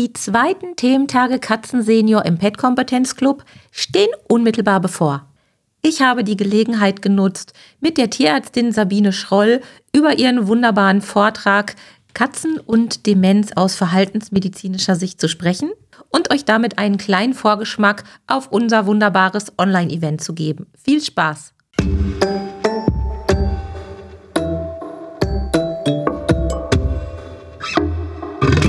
Die zweiten Thementage Katzensenior im Pet Kompetenzclub stehen unmittelbar bevor. Ich habe die Gelegenheit genutzt, mit der Tierärztin Sabine Schroll über ihren wunderbaren Vortrag Katzen und Demenz aus verhaltensmedizinischer Sicht zu sprechen und euch damit einen kleinen Vorgeschmack auf unser wunderbares Online-Event zu geben. Viel Spaß!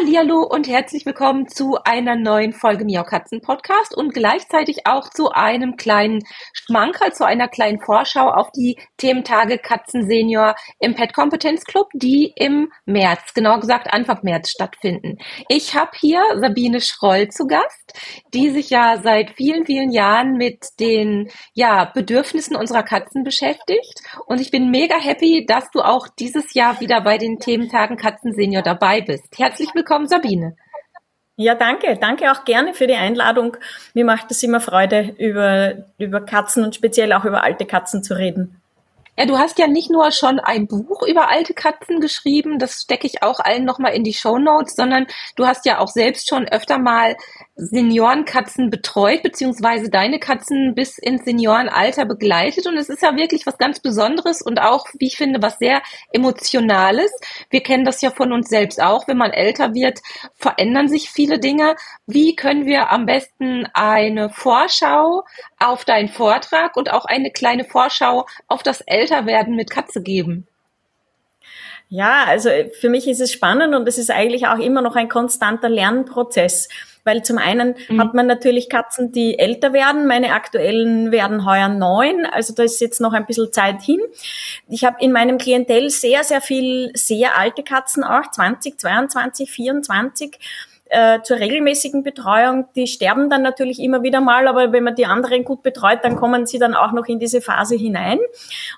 Hallo und herzlich willkommen zu einer neuen Folge Miau Katzen Podcast und gleichzeitig auch zu einem kleinen Schmankerl, zu einer kleinen Vorschau auf die Thementage Katzen Senior im Pet Kompetenz Club, die im März, genauer gesagt Anfang März stattfinden. Ich habe hier Sabine Schroll zu Gast, die sich ja seit vielen, vielen Jahren mit den ja, Bedürfnissen unserer Katzen beschäftigt und ich bin mega happy, dass du auch dieses Jahr wieder bei den Thementagen Katzen Senior dabei bist. Herzlich willkommen willkommen, Sabine. Ja, danke. Danke auch gerne für die Einladung. Mir macht es immer Freude, über, über Katzen und speziell auch über alte Katzen zu reden. Ja, du hast ja nicht nur schon ein Buch über alte Katzen geschrieben, das stecke ich auch allen nochmal in die Show Notes, sondern du hast ja auch selbst schon öfter mal Seniorenkatzen betreut, beziehungsweise deine Katzen bis ins Seniorenalter begleitet. Und es ist ja wirklich was ganz Besonderes und auch, wie ich finde, was sehr Emotionales. Wir kennen das ja von uns selbst auch. Wenn man älter wird, verändern sich viele Dinge. Wie können wir am besten eine Vorschau auf deinen Vortrag und auch eine kleine Vorschau auf das Älterwerden mit Katze geben? Ja, also für mich ist es spannend und es ist eigentlich auch immer noch ein konstanter Lernprozess. Weil zum einen mhm. hat man natürlich Katzen, die älter werden. Meine aktuellen werden heuer neun. Also da ist jetzt noch ein bisschen Zeit hin. Ich habe in meinem Klientel sehr, sehr viel sehr alte Katzen auch, 20, 22, 24 äh, zur regelmäßigen Betreuung, die sterben dann natürlich immer wieder mal, aber wenn man die anderen gut betreut, dann kommen sie dann auch noch in diese Phase hinein.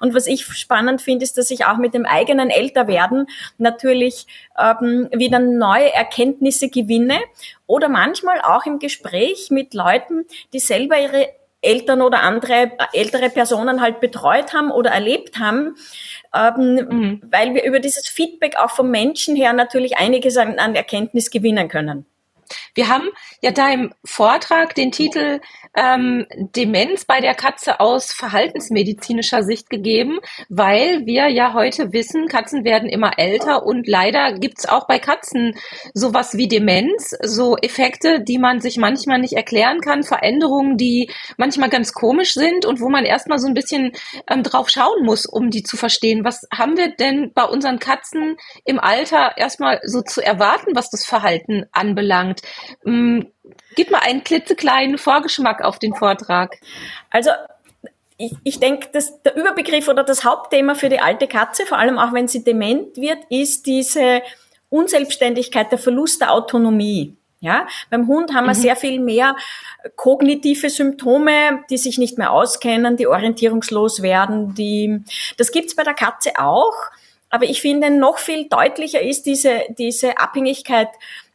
Und was ich spannend finde, ist, dass ich auch mit dem eigenen Älterwerden natürlich ähm, wieder neue Erkenntnisse gewinne oder manchmal auch im Gespräch mit Leuten, die selber ihre Eltern oder andere ältere Personen halt betreut haben oder erlebt haben, ähm, mhm. weil wir über dieses Feedback auch vom Menschen her natürlich einiges an, an Erkenntnis gewinnen können. Wir haben ja da im Vortrag den Titel ähm, Demenz bei der Katze aus verhaltensmedizinischer Sicht gegeben, weil wir ja heute wissen, Katzen werden immer älter und leider gibt's auch bei Katzen sowas wie Demenz, so Effekte, die man sich manchmal nicht erklären kann, Veränderungen, die manchmal ganz komisch sind und wo man erstmal so ein bisschen ähm, drauf schauen muss, um die zu verstehen. Was haben wir denn bei unseren Katzen im Alter erstmal so zu erwarten, was das Verhalten anbelangt? Ähm, Gib mal einen klitzekleinen Vorgeschmack auf den Vortrag. Also ich, ich denke, dass der Überbegriff oder das Hauptthema für die alte Katze, vor allem auch wenn sie dement wird, ist diese Unselbstständigkeit, der Verlust der Autonomie. Ja, beim Hund haben wir mhm. sehr viel mehr kognitive Symptome, die sich nicht mehr auskennen, die orientierungslos werden, die, das gibt's bei der Katze auch. Aber ich finde, noch viel deutlicher ist diese, diese Abhängigkeit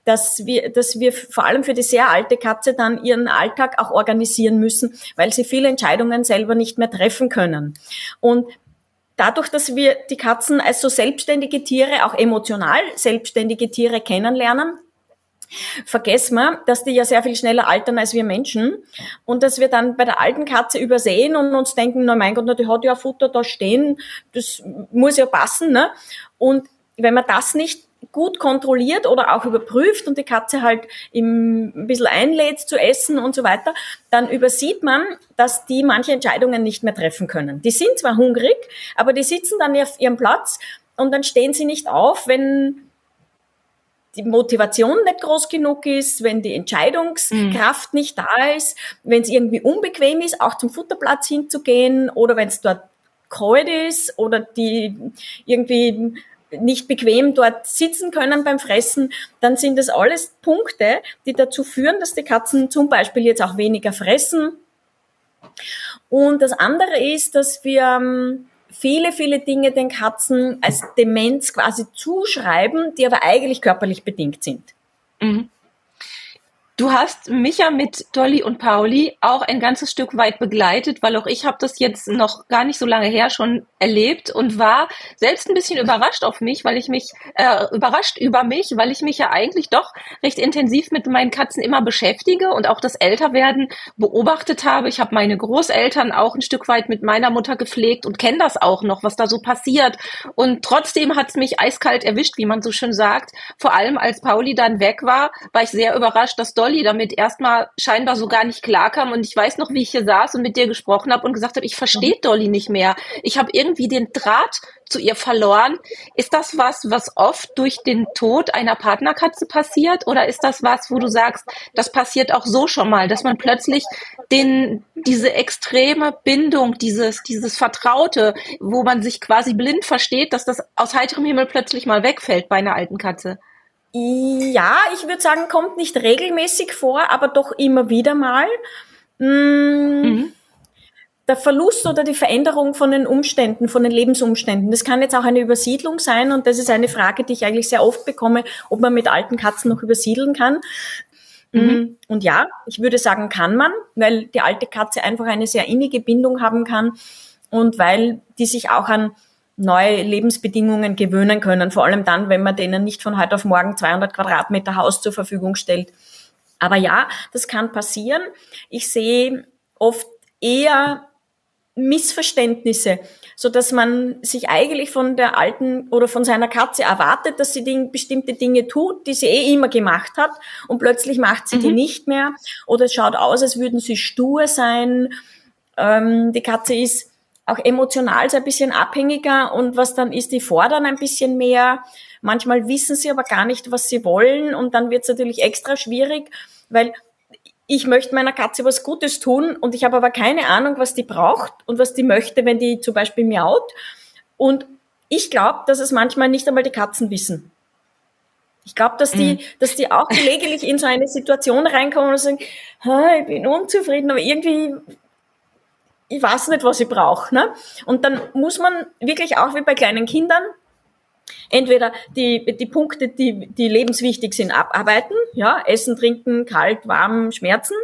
dass wir, dass wir vor allem für die sehr alte Katze dann ihren Alltag auch organisieren müssen, weil sie viele Entscheidungen selber nicht mehr treffen können. Und dadurch, dass wir die Katzen als so selbstständige Tiere, auch emotional selbstständige Tiere kennenlernen, vergessen wir, dass die ja sehr viel schneller altern als wir Menschen und dass wir dann bei der alten Katze übersehen und uns denken, na mein Gott, na, die hat ja Futter da stehen, das muss ja passen. Ne? Und wenn man das nicht gut kontrolliert oder auch überprüft und die Katze halt im, ein bisschen einlädt zu essen und so weiter, dann übersieht man, dass die manche Entscheidungen nicht mehr treffen können. Die sind zwar hungrig, aber die sitzen dann auf ihrem Platz und dann stehen sie nicht auf, wenn die Motivation nicht groß genug ist, wenn die Entscheidungskraft mhm. nicht da ist, wenn es irgendwie unbequem ist, auch zum Futterplatz hinzugehen oder wenn es dort kalt ist oder die irgendwie nicht bequem dort sitzen können beim Fressen, dann sind das alles Punkte, die dazu führen, dass die Katzen zum Beispiel jetzt auch weniger fressen. Und das andere ist, dass wir ähm, viele, viele Dinge den Katzen als Demenz quasi zuschreiben, die aber eigentlich körperlich bedingt sind. Mhm. Du hast mich ja mit Dolly und Pauli auch ein ganzes Stück weit begleitet, weil auch ich habe das jetzt noch gar nicht so lange her schon erlebt und war selbst ein bisschen überrascht auf mich, weil ich mich äh, überrascht über mich, weil ich mich ja eigentlich doch recht intensiv mit meinen Katzen immer beschäftige und auch das Älterwerden beobachtet habe. Ich habe meine Großeltern auch ein Stück weit mit meiner Mutter gepflegt und kenne das auch noch, was da so passiert. Und trotzdem hat es mich eiskalt erwischt, wie man so schön sagt. Vor allem als Pauli dann weg war, war ich sehr überrascht, dass Dolly Dolly damit erstmal scheinbar so gar nicht klarkam. Und ich weiß noch, wie ich hier saß und mit dir gesprochen habe und gesagt habe, ich verstehe mhm. Dolly nicht mehr. Ich habe irgendwie den Draht zu ihr verloren. Ist das was, was oft durch den Tod einer Partnerkatze passiert? Oder ist das was, wo du sagst, das passiert auch so schon mal, dass man plötzlich den, diese extreme Bindung, dieses, dieses Vertraute, wo man sich quasi blind versteht, dass das aus heiterem Himmel plötzlich mal wegfällt bei einer alten Katze? Ja, ich würde sagen, kommt nicht regelmäßig vor, aber doch immer wieder mal. Hm, mhm. Der Verlust oder die Veränderung von den Umständen, von den Lebensumständen. Das kann jetzt auch eine Übersiedlung sein und das ist eine Frage, die ich eigentlich sehr oft bekomme, ob man mit alten Katzen noch übersiedeln kann. Mhm. Hm, und ja, ich würde sagen, kann man, weil die alte Katze einfach eine sehr innige Bindung haben kann und weil die sich auch an neue Lebensbedingungen gewöhnen können, vor allem dann, wenn man denen nicht von heute auf morgen 200 Quadratmeter Haus zur Verfügung stellt. Aber ja, das kann passieren. Ich sehe oft eher Missverständnisse, so dass man sich eigentlich von der alten oder von seiner Katze erwartet, dass sie Ding, bestimmte Dinge tut, die sie eh immer gemacht hat und plötzlich macht sie mhm. die nicht mehr oder es schaut aus, als würden sie stur sein. Ähm, die Katze ist auch emotional so ein bisschen abhängiger und was dann ist, die fordern ein bisschen mehr. Manchmal wissen sie aber gar nicht, was sie wollen und dann wird es natürlich extra schwierig, weil ich möchte meiner Katze was Gutes tun und ich habe aber keine Ahnung, was die braucht und was die möchte, wenn die zum Beispiel miaut. Und ich glaube, dass es manchmal nicht einmal die Katzen wissen. Ich glaube, dass die, mhm. dass die auch gelegentlich in so eine Situation reinkommen und sagen, ich bin unzufrieden, aber irgendwie ich weiß nicht, was ich brauche. Ne? Und dann muss man wirklich auch wie bei kleinen Kindern entweder die, die Punkte, die, die lebenswichtig sind, abarbeiten, ja, Essen, Trinken, kalt, warm, Schmerzen.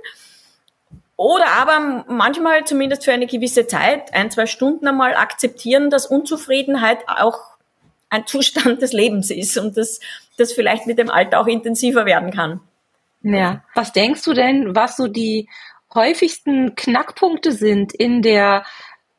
Oder aber manchmal zumindest für eine gewisse Zeit, ein, zwei Stunden einmal akzeptieren, dass Unzufriedenheit auch ein Zustand des Lebens ist und dass das vielleicht mit dem Alter auch intensiver werden kann. Ja, was denkst du denn, was so die häufigsten Knackpunkte sind in der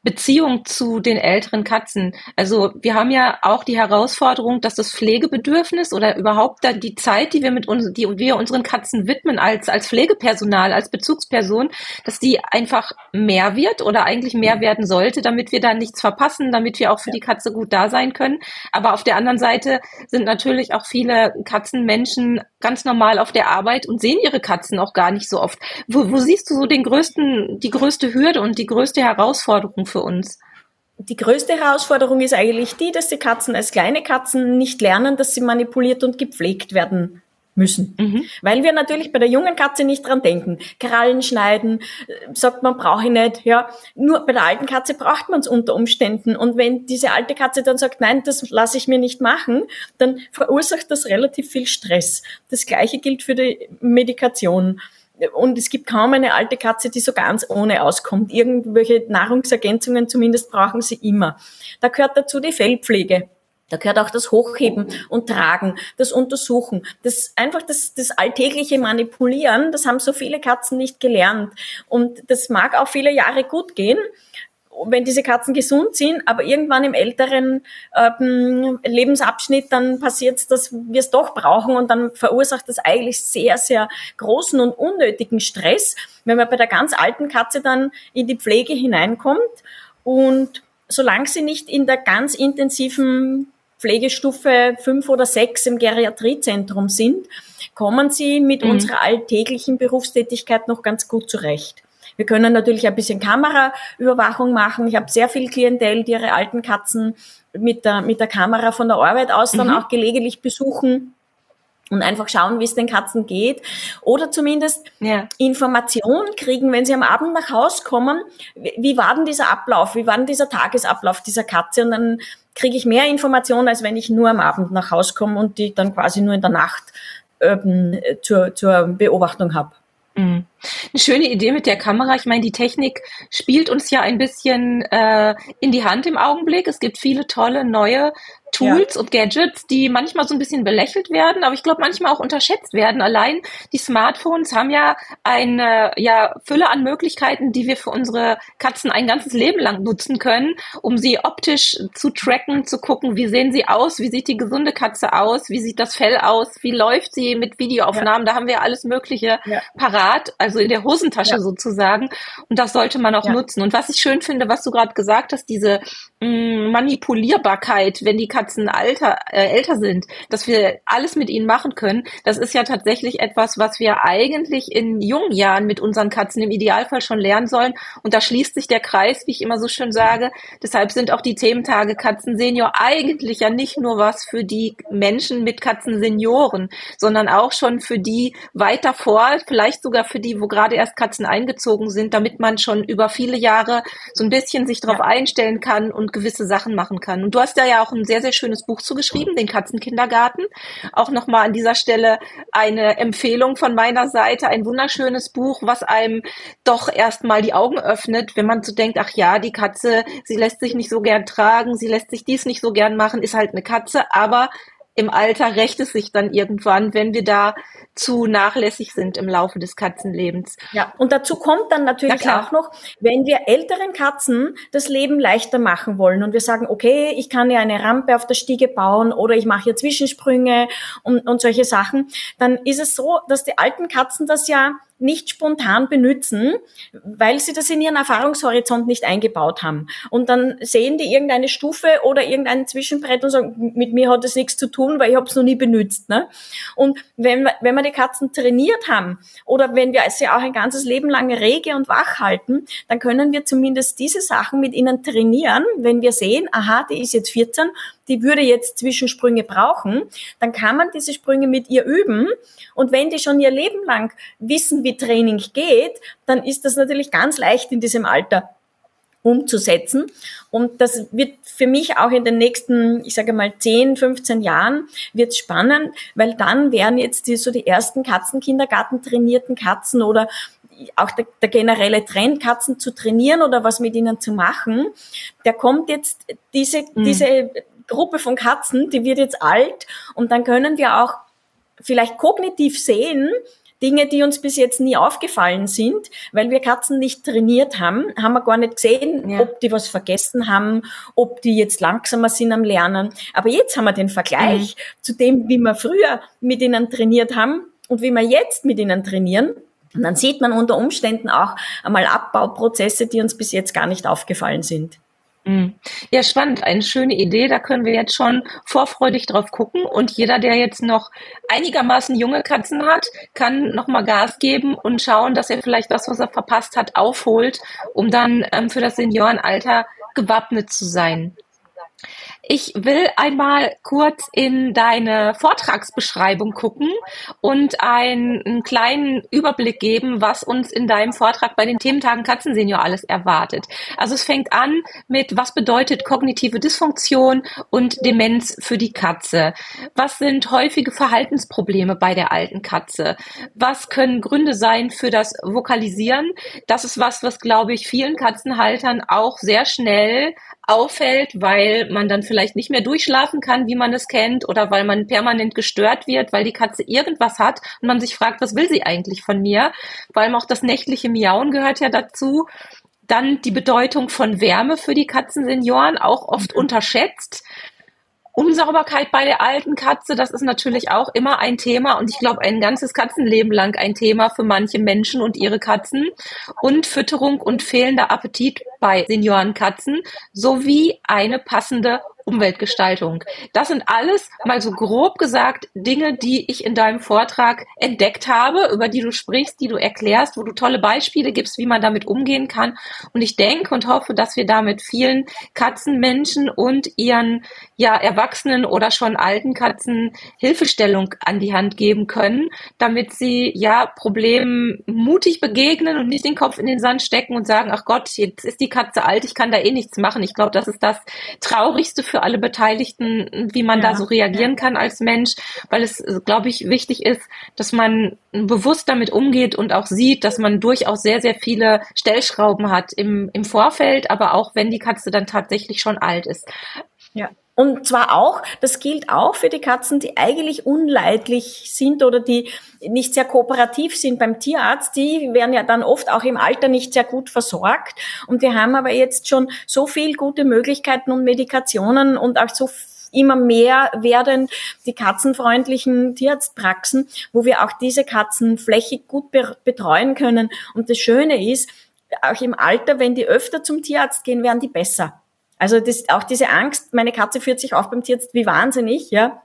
Beziehung zu den älteren Katzen. Also wir haben ja auch die Herausforderung, dass das Pflegebedürfnis oder überhaupt dann die Zeit, die wir mit uns, die wir unseren Katzen widmen als als Pflegepersonal, als Bezugsperson, dass die einfach mehr wird oder eigentlich mehr werden sollte, damit wir da nichts verpassen, damit wir auch für die Katze gut da sein können. Aber auf der anderen Seite sind natürlich auch viele Katzenmenschen ganz normal auf der Arbeit und sehen ihre Katzen auch gar nicht so oft. Wo, wo siehst du so den größten, die größte Hürde und die größte Herausforderung für uns? Die größte Herausforderung ist eigentlich die, dass die Katzen als kleine Katzen nicht lernen, dass sie manipuliert und gepflegt werden müssen. Mhm. Weil wir natürlich bei der jungen Katze nicht dran denken. Krallen schneiden, äh, sagt man, brauche ich nicht. Ja, nur bei der alten Katze braucht man es unter Umständen. Und wenn diese alte Katze dann sagt, nein, das lasse ich mir nicht machen, dann verursacht das relativ viel Stress. Das gleiche gilt für die Medikation und es gibt kaum eine alte Katze, die so ganz ohne auskommt. Irgendwelche Nahrungsergänzungen zumindest brauchen sie immer. Da gehört dazu die Fellpflege. Da gehört auch das Hochheben und Tragen, das Untersuchen, das einfach das, das alltägliche Manipulieren. Das haben so viele Katzen nicht gelernt. Und das mag auch viele Jahre gut gehen wenn diese Katzen gesund sind, aber irgendwann im älteren ähm, Lebensabschnitt dann passiert es, dass wir es doch brauchen und dann verursacht das eigentlich sehr, sehr großen und unnötigen Stress, wenn man bei der ganz alten Katze dann in die Pflege hineinkommt und solange sie nicht in der ganz intensiven Pflegestufe fünf oder sechs im Geriatriezentrum sind, kommen sie mit mhm. unserer alltäglichen Berufstätigkeit noch ganz gut zurecht. Wir können natürlich ein bisschen Kameraüberwachung machen. Ich habe sehr viel Klientel, die ihre alten Katzen mit der, mit der Kamera von der Arbeit aus dann mhm. auch gelegentlich besuchen. und einfach schauen, wie es den Katzen geht oder zumindest ja. Informationen kriegen, wenn sie am Abend nach Hause kommen, wie war denn dieser Ablauf, wie war denn dieser Tagesablauf dieser Katze und dann kriege ich mehr Informationen, als wenn ich nur am Abend nach Hause komme und die dann quasi nur in der Nacht ähm, zur, zur Beobachtung habe. Mhm. Eine schöne Idee mit der Kamera. Ich meine, die Technik spielt uns ja ein bisschen äh, in die Hand im Augenblick. Es gibt viele tolle neue Tools ja. und Gadgets, die manchmal so ein bisschen belächelt werden, aber ich glaube manchmal auch unterschätzt werden. Allein die Smartphones haben ja eine ja, Fülle an Möglichkeiten, die wir für unsere Katzen ein ganzes Leben lang nutzen können, um sie optisch zu tracken, zu gucken, wie sehen sie aus, wie sieht die gesunde Katze aus, wie sieht das Fell aus, wie läuft sie mit Videoaufnahmen. Ja. Da haben wir alles Mögliche ja. parat, also in der Hosentasche sozusagen. Und das sollte man auch nutzen. Und was ich schön finde, was du gerade gesagt hast, diese mh, mm, Manipulierbarkeit, wenn die Katze Katzen alter, äh, älter sind, dass wir alles mit ihnen machen können, das ist ja tatsächlich etwas, was wir eigentlich in jungen Jahren mit unseren Katzen im Idealfall schon lernen sollen. Und da schließt sich der Kreis, wie ich immer so schön sage. Deshalb sind auch die Thementage Katzen Senior eigentlich ja nicht nur was für die Menschen mit Katzen Senioren, sondern auch schon für die weiter vor, vielleicht sogar für die, wo gerade erst Katzen eingezogen sind, damit man schon über viele Jahre so ein bisschen sich darauf einstellen kann und gewisse Sachen machen kann. Und du hast da ja auch ein sehr, sehr sehr schönes Buch zugeschrieben, den Katzenkindergarten. Auch nochmal an dieser Stelle eine Empfehlung von meiner Seite, ein wunderschönes Buch, was einem doch erstmal die Augen öffnet, wenn man so denkt, ach ja, die Katze, sie lässt sich nicht so gern tragen, sie lässt sich dies nicht so gern machen, ist halt eine Katze, aber im Alter rächt es sich dann irgendwann, wenn wir da zu nachlässig sind im Laufe des Katzenlebens. Ja, und dazu kommt dann natürlich ja, auch noch, wenn wir älteren Katzen das Leben leichter machen wollen und wir sagen, okay, ich kann ja eine Rampe auf der Stiege bauen oder ich mache hier Zwischensprünge und, und solche Sachen, dann ist es so, dass die alten Katzen das ja nicht spontan benutzen, weil sie das in ihren Erfahrungshorizont nicht eingebaut haben. Und dann sehen die irgendeine Stufe oder irgendein Zwischenbrett und sagen, mit mir hat das nichts zu tun, weil ich habe es noch nie benutzt. Ne? Und wenn, wenn wir die Katzen trainiert haben oder wenn wir sie auch ein ganzes Leben lang rege und wach halten, dann können wir zumindest diese Sachen mit ihnen trainieren, wenn wir sehen, aha, die ist jetzt 14 die würde jetzt Zwischensprünge brauchen, dann kann man diese Sprünge mit ihr üben. Und wenn die schon ihr Leben lang wissen, wie Training geht, dann ist das natürlich ganz leicht in diesem Alter umzusetzen. Und das wird für mich auch in den nächsten, ich sage mal, 10, 15 Jahren wird spannend, weil dann werden jetzt die, so die ersten Katzenkindergarten trainierten Katzen oder auch der, der generelle Trend, Katzen zu trainieren oder was mit ihnen zu machen, der kommt jetzt, diese, mhm. diese Gruppe von Katzen, die wird jetzt alt und dann können wir auch vielleicht kognitiv sehen, Dinge, die uns bis jetzt nie aufgefallen sind, weil wir Katzen nicht trainiert haben, haben wir gar nicht gesehen, ja. ob die was vergessen haben, ob die jetzt langsamer sind am Lernen. Aber jetzt haben wir den Vergleich mhm. zu dem, wie wir früher mit ihnen trainiert haben und wie wir jetzt mit ihnen trainieren. Und dann sieht man unter Umständen auch einmal Abbauprozesse, die uns bis jetzt gar nicht aufgefallen sind. Mhm. Ja, spannend. Eine schöne Idee. Da können wir jetzt schon vorfreudig drauf gucken. Und jeder, der jetzt noch einigermaßen junge Katzen hat, kann nochmal Gas geben und schauen, dass er vielleicht das, was er verpasst hat, aufholt, um dann ähm, für das Seniorenalter gewappnet zu sein. Ich will einmal kurz in deine Vortragsbeschreibung gucken und einen, einen, kleinen Überblick geben, was uns in deinem Vortrag bei den Thementagen Katzensenior alles erwartet. Also es fängt an mit, was bedeutet kognitive Dysfunktion und Demenz für die Katze? Was sind häufige Verhaltensprobleme bei der alten Katze? Was können Gründe sein für das Vokalisieren? Das ist was, was glaube ich vielen Katzenhaltern auch sehr schnell auffällt, weil man dann vielleicht nicht mehr durchschlafen kann, wie man es kennt, oder weil man permanent gestört wird, weil die Katze irgendwas hat und man sich fragt, was will sie eigentlich von mir? Vor allem auch das nächtliche Miauen gehört ja dazu. Dann die Bedeutung von Wärme für die Katzensenioren, auch oft mhm. unterschätzt. Unsauberkeit bei der alten Katze, das ist natürlich auch immer ein Thema und ich glaube ein ganzes Katzenleben lang ein Thema für manche Menschen und ihre Katzen. Und Fütterung und fehlender Appetit bei Seniorenkatzen sowie eine passende Umweltgestaltung. Das sind alles mal so grob gesagt Dinge, die ich in deinem Vortrag entdeckt habe, über die du sprichst, die du erklärst, wo du tolle Beispiele gibst, wie man damit umgehen kann. Und ich denke und hoffe, dass wir damit vielen Katzenmenschen und ihren ja erwachsenen oder schon alten Katzen Hilfestellung an die Hand geben können, damit sie ja Problemen mutig begegnen und nicht den Kopf in den Sand stecken und sagen, ach Gott, jetzt ist die Katze alt, ich kann da eh nichts machen. Ich glaube, das ist das Traurigste für alle Beteiligten, wie man ja, da so reagieren ja. kann als Mensch, weil es, glaube ich, wichtig ist, dass man bewusst damit umgeht und auch sieht, dass man durchaus sehr, sehr viele Stellschrauben hat im, im Vorfeld, aber auch wenn die Katze dann tatsächlich schon alt ist. Ja. Und zwar auch, das gilt auch für die Katzen, die eigentlich unleidlich sind oder die nicht sehr kooperativ sind beim Tierarzt. Die werden ja dann oft auch im Alter nicht sehr gut versorgt. Und wir haben aber jetzt schon so viel gute Möglichkeiten und Medikationen und auch so immer mehr werden die katzenfreundlichen Tierarztpraxen, wo wir auch diese Katzen flächig gut betreuen können. Und das Schöne ist, auch im Alter, wenn die öfter zum Tierarzt gehen, werden die besser. Also das, auch diese Angst, meine Katze führt sich auf beim Tierarzt wie wahnsinnig, ja.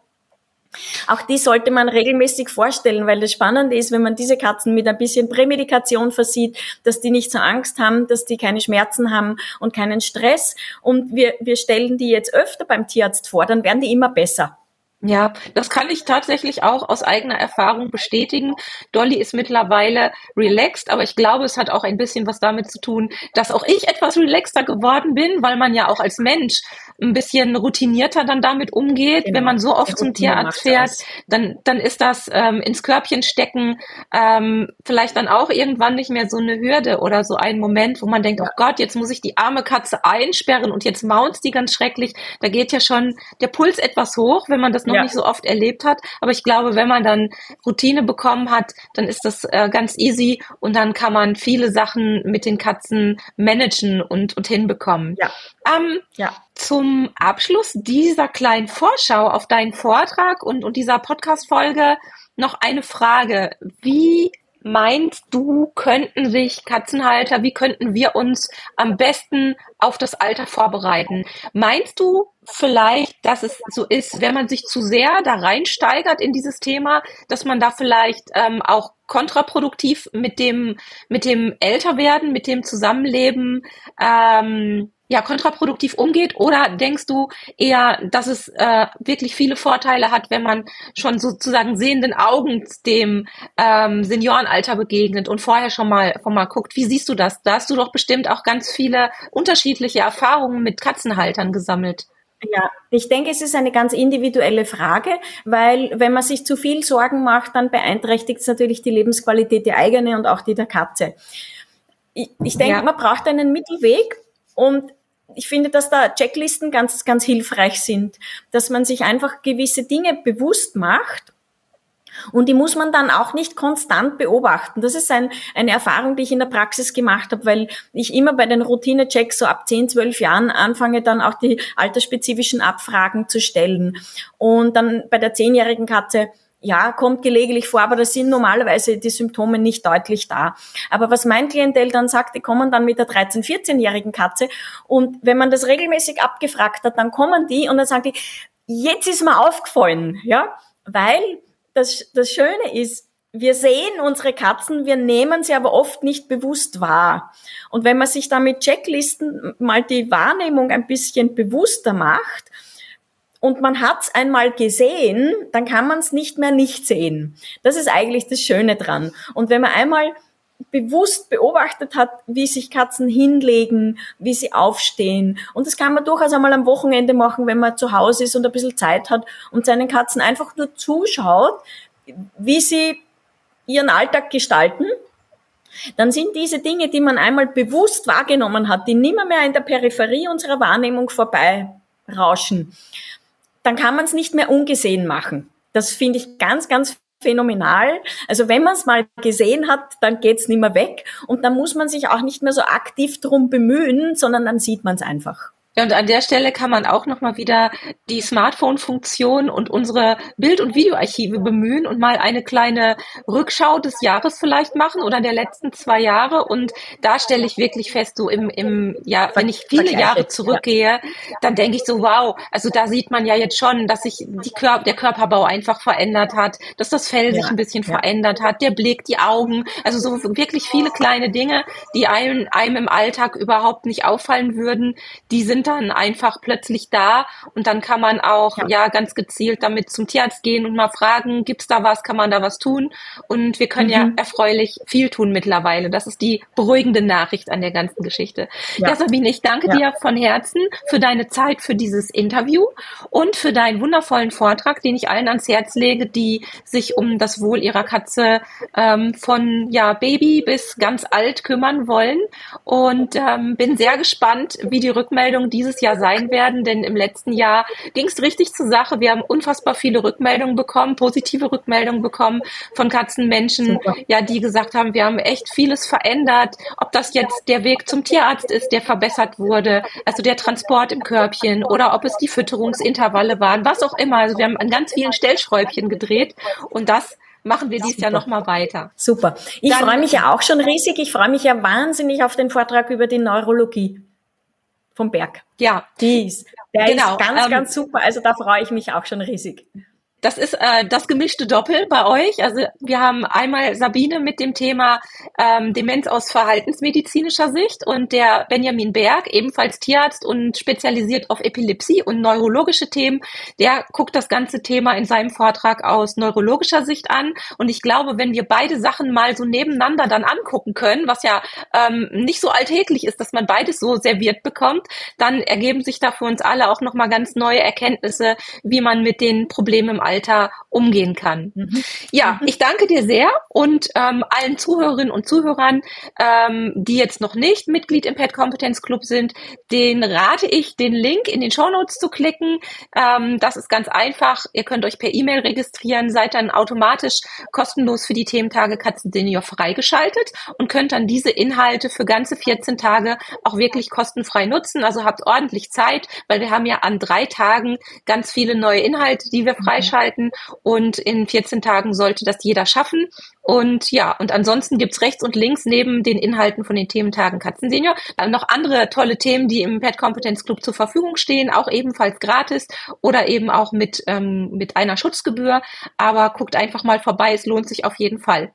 Auch die sollte man regelmäßig vorstellen, weil das Spannende ist, wenn man diese Katzen mit ein bisschen Prämedikation versieht, dass die nicht so Angst haben, dass die keine Schmerzen haben und keinen Stress. Und wir, wir stellen die jetzt öfter beim Tierarzt vor, dann werden die immer besser. Ja, das kann ich tatsächlich auch aus eigener Erfahrung bestätigen. Dolly ist mittlerweile relaxed, aber ich glaube, es hat auch ein bisschen was damit zu tun, dass auch ich etwas relaxter geworden bin, weil man ja auch als Mensch ein bisschen routinierter dann damit umgeht. Genau. Wenn man so oft zum Tierarzt fährt, dann, dann ist das ähm, ins Körbchen stecken ähm, vielleicht dann auch irgendwann nicht mehr so eine Hürde oder so ein Moment, wo man denkt, ja. oh Gott, jetzt muss ich die arme Katze einsperren und jetzt maunt die ganz schrecklich. Da geht ja schon der Puls etwas hoch, wenn man das noch ja. nicht so oft erlebt hat. Aber ich glaube, wenn man dann Routine bekommen hat, dann ist das äh, ganz easy und dann kann man viele Sachen mit den Katzen managen und, und hinbekommen. Ja. Ähm, ja. Zum Abschluss dieser kleinen Vorschau auf deinen Vortrag und, und dieser Podcast-Folge noch eine Frage. Wie meinst du, könnten sich Katzenhalter, wie könnten wir uns am besten auf das Alter vorbereiten? Meinst du vielleicht, dass es so ist, wenn man sich zu sehr da reinsteigert in dieses Thema, dass man da vielleicht ähm, auch kontraproduktiv mit dem, mit dem Älterwerden, mit dem Zusammenleben ähm, ja, kontraproduktiv umgeht? Oder denkst du eher, dass es äh, wirklich viele Vorteile hat, wenn man schon sozusagen sehenden Augen dem ähm, Seniorenalter begegnet und vorher schon mal, schon mal guckt, wie siehst du das? Da hast du doch bestimmt auch ganz viele unterschiedliche Erfahrungen mit Katzenhaltern gesammelt. Ja, ich denke, es ist eine ganz individuelle Frage, weil wenn man sich zu viel Sorgen macht, dann beeinträchtigt es natürlich die Lebensqualität, die eigene und auch die der Katze. Ich, ich denke, ja. man braucht einen Mittelweg und ich finde, dass da Checklisten ganz, ganz hilfreich sind, dass man sich einfach gewisse Dinge bewusst macht und die muss man dann auch nicht konstant beobachten. Das ist ein, eine Erfahrung, die ich in der Praxis gemacht habe, weil ich immer bei den Routine-Checks so ab 10, 12 Jahren anfange, dann auch die altersspezifischen Abfragen zu stellen. Und dann bei der zehnjährigen Katze ja, kommt gelegentlich vor, aber da sind normalerweise die Symptome nicht deutlich da. Aber was mein Klientel dann sagt, die kommen dann mit der 13-, 14-jährigen Katze und wenn man das regelmäßig abgefragt hat, dann kommen die und dann sagen die, jetzt ist mir aufgefallen, ja, weil das, das Schöne ist, wir sehen unsere Katzen, wir nehmen sie aber oft nicht bewusst wahr. Und wenn man sich da mit Checklisten mal die Wahrnehmung ein bisschen bewusster macht, und man hat es einmal gesehen, dann kann man es nicht mehr nicht sehen. Das ist eigentlich das Schöne dran. Und wenn man einmal bewusst beobachtet hat, wie sich Katzen hinlegen, wie sie aufstehen. Und das kann man durchaus einmal am Wochenende machen, wenn man zu Hause ist und ein bisschen Zeit hat und seinen Katzen einfach nur zuschaut, wie sie ihren Alltag gestalten. Dann sind diese Dinge, die man einmal bewusst wahrgenommen hat, die nimmer mehr in der Peripherie unserer Wahrnehmung vorbei rauschen dann kann man es nicht mehr ungesehen machen. Das finde ich ganz, ganz phänomenal. Also wenn man es mal gesehen hat, dann geht's nicht mehr weg und dann muss man sich auch nicht mehr so aktiv drum bemühen, sondern dann sieht man es einfach. Ja, und an der Stelle kann man auch nochmal wieder die Smartphone-Funktion und unsere Bild- und Videoarchive bemühen und mal eine kleine Rückschau des Jahres vielleicht machen oder der letzten zwei Jahre. Und da stelle ich wirklich fest, so im, im ja, wenn ich viele Jahre zurückgehe, dann denke ich so, wow, also da sieht man ja jetzt schon, dass sich die Kör der Körperbau einfach verändert hat, dass das Fell sich ein bisschen verändert hat, der Blick, die Augen, also so wirklich viele kleine Dinge, die einem, einem im Alltag überhaupt nicht auffallen würden, die sind dann einfach plötzlich da und dann kann man auch ja, ja ganz gezielt damit zum Tierarzt gehen und mal fragen, gibt's da was, kann man da was tun? Und wir können mhm. ja erfreulich viel tun mittlerweile. Das ist die beruhigende Nachricht an der ganzen Geschichte. Ja, ja Sabine, ich danke ja. dir von Herzen für deine Zeit für dieses Interview und für deinen wundervollen Vortrag, den ich allen ans Herz lege, die sich um das Wohl ihrer Katze ähm, von ja Baby bis ganz alt kümmern wollen und ähm, bin sehr gespannt, wie die Rückmeldungen dieses Jahr sein werden, denn im letzten Jahr ging es richtig zur Sache. Wir haben unfassbar viele Rückmeldungen bekommen, positive Rückmeldungen bekommen von Katzenmenschen, ja, die gesagt haben, wir haben echt vieles verändert. Ob das jetzt der Weg zum Tierarzt ist, der verbessert wurde, also der Transport im Körbchen oder ob es die Fütterungsintervalle waren, was auch immer. Also wir haben an ganz vielen Stellschräubchen gedreht und das machen wir dieses Jahr nochmal weiter. Super. Ich freue mich ja auch schon riesig. Ich freue mich ja wahnsinnig auf den Vortrag über die Neurologie vom Berg. Ja. Dies. Der genau. ist ganz, ähm, ganz super. Also da freue ich mich auch schon riesig. Das ist äh, das gemischte Doppel bei euch. Also wir haben einmal Sabine mit dem Thema ähm, Demenz aus verhaltensmedizinischer Sicht und der Benjamin Berg, ebenfalls Tierarzt und spezialisiert auf Epilepsie und neurologische Themen. Der guckt das ganze Thema in seinem Vortrag aus neurologischer Sicht an. Und ich glaube, wenn wir beide Sachen mal so nebeneinander dann angucken können, was ja ähm, nicht so alltäglich ist, dass man beides so serviert bekommt, dann ergeben sich da für uns alle auch nochmal ganz neue Erkenntnisse, wie man mit den Problemen im Alter umgehen kann. Mhm. Ja, mhm. ich danke dir sehr und ähm, allen Zuhörerinnen und Zuhörern, ähm, die jetzt noch nicht Mitglied im Pet Competence Club sind, den rate ich, den Link in den Show Notes zu klicken. Ähm, das ist ganz einfach. Ihr könnt euch per E-Mail registrieren, seid dann automatisch kostenlos für die Thementage Katzen Senior freigeschaltet und könnt dann diese Inhalte für ganze 14 Tage auch wirklich kostenfrei nutzen. Also habt ordentlich Zeit, weil wir haben ja an drei Tagen ganz viele neue Inhalte, die wir freischalten einschalten und in 14 Tagen sollte das jeder schaffen. Und ja, und ansonsten gibt's rechts und links neben den Inhalten von den Thementagen Katzensenior äh, noch andere tolle Themen, die im Pet Kompetenz Club zur Verfügung stehen, auch ebenfalls gratis oder eben auch mit, ähm, mit einer Schutzgebühr. Aber guckt einfach mal vorbei, es lohnt sich auf jeden Fall.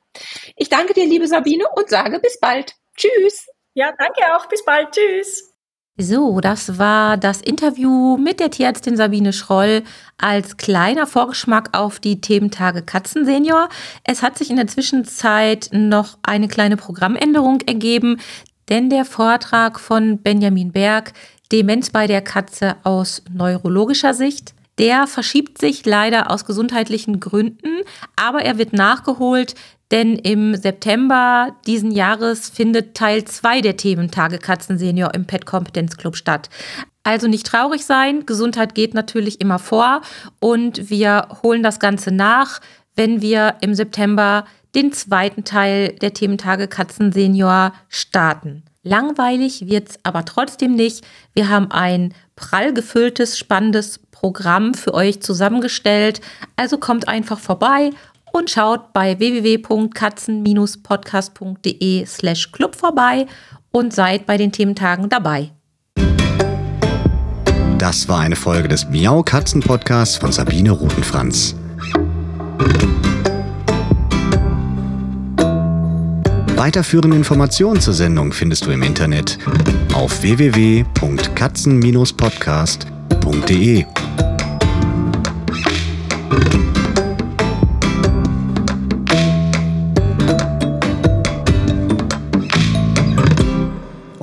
Ich danke dir, liebe Sabine, und sage bis bald. Tschüss. Ja, danke auch. Bis bald. Tschüss. So, das war das Interview mit der Tierärztin Sabine Schroll als kleiner Vorgeschmack auf die Thementage Katzensenior. Es hat sich in der Zwischenzeit noch eine kleine Programmänderung ergeben, denn der Vortrag von Benjamin Berg, Demenz bei der Katze aus neurologischer Sicht, der verschiebt sich leider aus gesundheitlichen Gründen, aber er wird nachgeholt, denn im September diesen Jahres findet Teil 2 der Thementage Katzen Senior im Pet Competence Club statt. Also nicht traurig sein, Gesundheit geht natürlich immer vor und wir holen das Ganze nach, wenn wir im September den zweiten Teil der Thementage Katzen Senior starten. Langweilig wird's aber trotzdem nicht. Wir haben ein prall gefülltes, spannendes Programm für euch zusammengestellt. Also kommt einfach vorbei und schaut bei www.katzen-podcast.de slash club vorbei und seid bei den Thementagen dabei. Das war eine Folge des Miau Katzen Podcasts von Sabine Rutenfranz. Weiterführende Informationen zur Sendung findest du im Internet auf www.katzen-podcast.de.